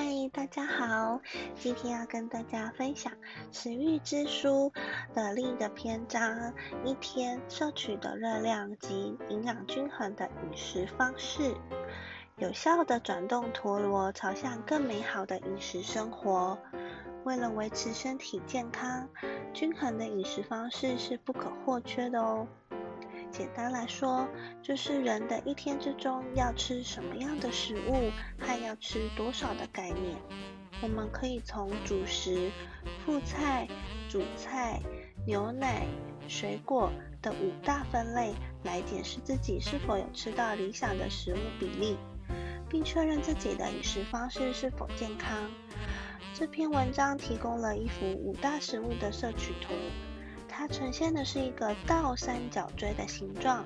嗨，大家好，今天要跟大家分享《食欲之书》的另一个篇章，一天摄取的热量及营养均衡的饮食方式，有效的转动陀螺，朝向更美好的饮食生活。为了维持身体健康，均衡的饮食方式是不可或缺的哦。简单来说，就是人的一天之中要吃什么样的食物，和要吃多少的概念。我们可以从主食、副菜、主菜、牛奶、水果的五大分类来检视自己是否有吃到理想的食物比例，并确认自己的饮食方式是否健康。这篇文章提供了一幅五大食物的摄取图。它呈现的是一个倒三角锥的形状，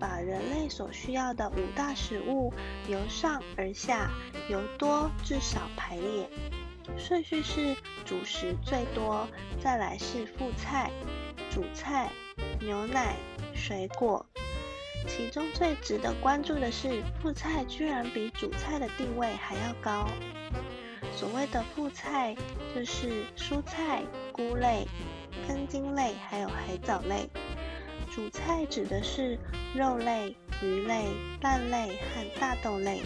把人类所需要的五大食物由上而下，由多至少排列，顺序是主食最多，再来是副菜、主菜、牛奶、水果。其中最值得关注的是，副菜居然比主菜的地位还要高。所谓的副菜，就是蔬菜、菇类。根茎类还有海藻类，主菜指的是肉类、鱼类、蛋类和大豆类。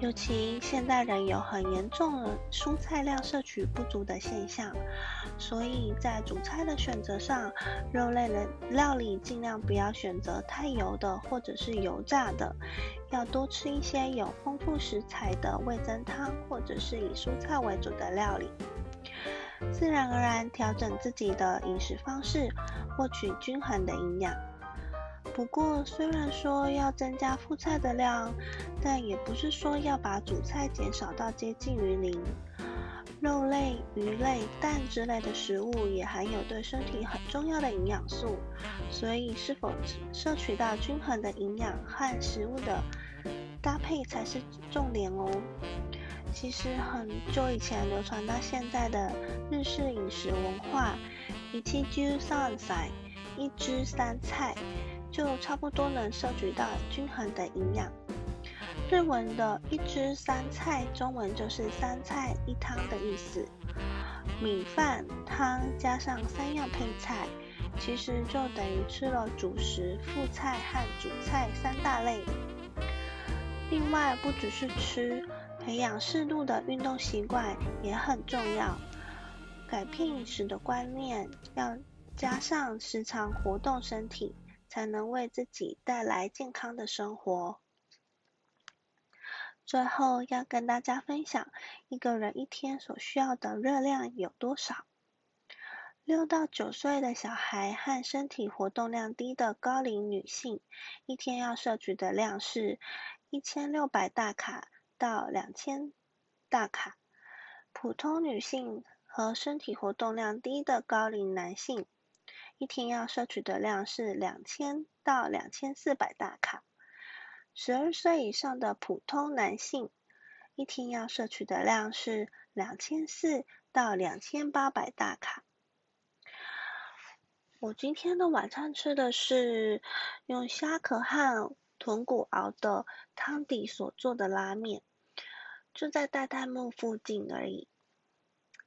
尤其现代人有很严重的蔬菜量摄取不足的现象，所以在主菜的选择上，肉类的料理尽量不要选择太油的或者是油炸的，要多吃一些有丰富食材的味增汤或者是以蔬菜为主的料理。自然而然调整自己的饮食方式，获取均衡的营养。不过，虽然说要增加副菜的量，但也不是说要把主菜减少到接近于零。肉类、鱼类、蛋之类的食物也含有对身体很重要的营养素，所以是否摄取到均衡的营养和食物的搭配才是重点哦。其实很久以前流传到现在的日式饮食文化，一七九三菜，一汁三菜，就差不多能摄取到均衡的营养。日文的一汁三菜，中文就是三菜一汤的意思。米饭汤加上三样配菜，其实就等于吃了主食、副菜和主菜三大类。另外，不只是吃。培养适度的运动习惯也很重要，改变饮食的观念，要加上时常活动身体，才能为自己带来健康的生活。最后要跟大家分享，一个人一天所需要的热量有多少？六到九岁的小孩和身体活动量低的高龄女性，一天要摄取的量是一千六百大卡。到两千大卡，普通女性和身体活动量低的高龄男性，一天要摄取的量是两千到两千四百大卡。十二岁以上的普通男性，一天要摄取的量是两千四到两千八百大卡。我今天的晚餐吃的是用虾壳和豚骨熬的汤底所做的拉面。就在代代木附近而已。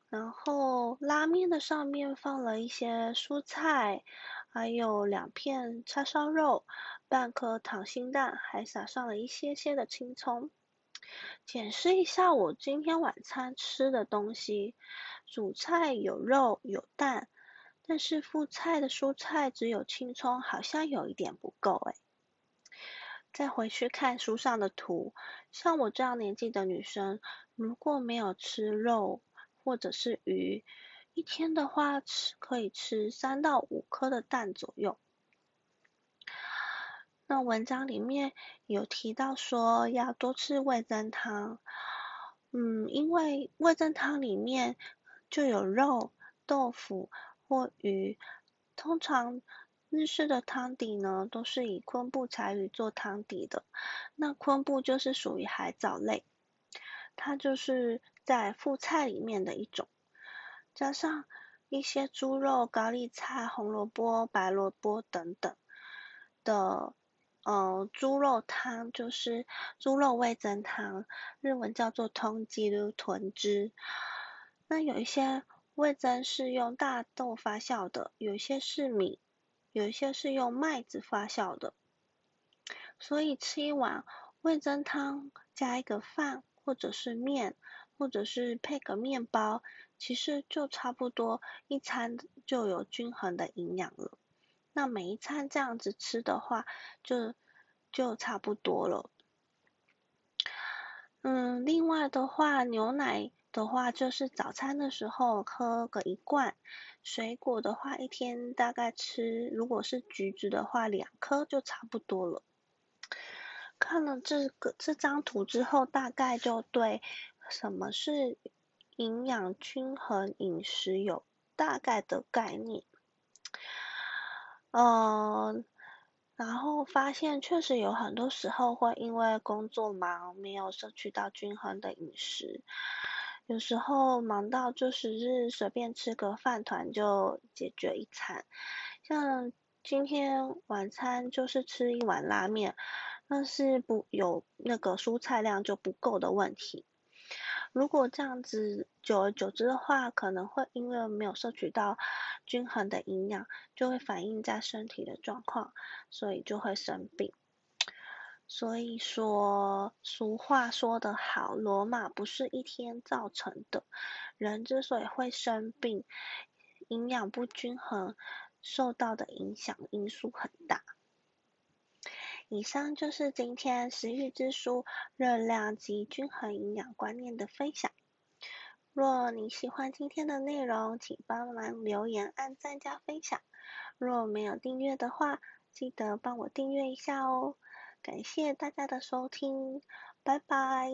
然后拉面的上面放了一些蔬菜，还有两片叉烧肉，半颗溏心蛋，还撒上了一些些的青葱。检视一下我今天晚餐吃的东西，主菜有肉有蛋，但是副菜的蔬菜只有青葱，好像有一点不够诶。再回去看书上的图，像我这样年纪的女生，如果没有吃肉或者是鱼，一天的话吃可以吃三到五颗的蛋左右。那文章里面有提到说要多吃味增汤，嗯，因为味增汤里面就有肉、豆腐或鱼，通常。日式的汤底呢，都是以昆布柴鱼做汤底的。那昆布就是属于海藻类，它就是在副菜里面的一种，加上一些猪肉、高丽菜、红萝卜、白萝卜等等的呃，猪肉汤就是猪肉味增汤，日文叫做通鸡肉豚汁。那有一些味增是用大豆发酵的，有些是米，有一些是用麦子发酵的。所以吃一碗味增汤，加一个饭或者是面，或者是配个面包，其实就差不多一餐就有均衡的营养了。那每一餐这样子吃的话，就就差不多了。嗯，另外的话，牛奶的话就是早餐的时候喝个一罐，水果的话一天大概吃，如果是橘子的话两颗就差不多了。看了这个这张图之后，大概就对什么是营养均衡饮食有大概的概念。嗯，然后发现确实有很多时候会因为工作忙，没有摄取到均衡的饮食。有时候忙到就是日随便吃个饭团就解决一餐，像今天晚餐就是吃一碗拉面，但是不有那个蔬菜量就不够的问题。如果这样子久而久之的话，可能会因为没有摄取到均衡的营养，就会反映在身体的状况，所以就会生病。所以说，俗话说得好，罗马不是一天造成的。人之所以会生病，营养不均衡受到的影响因素很大。以上就是今天食欲之书热量及均衡营养观念的分享。若你喜欢今天的内容，请帮忙留言、按赞加分享。若没有订阅的话，记得帮我订阅一下哦。感谢大家的收听，拜拜。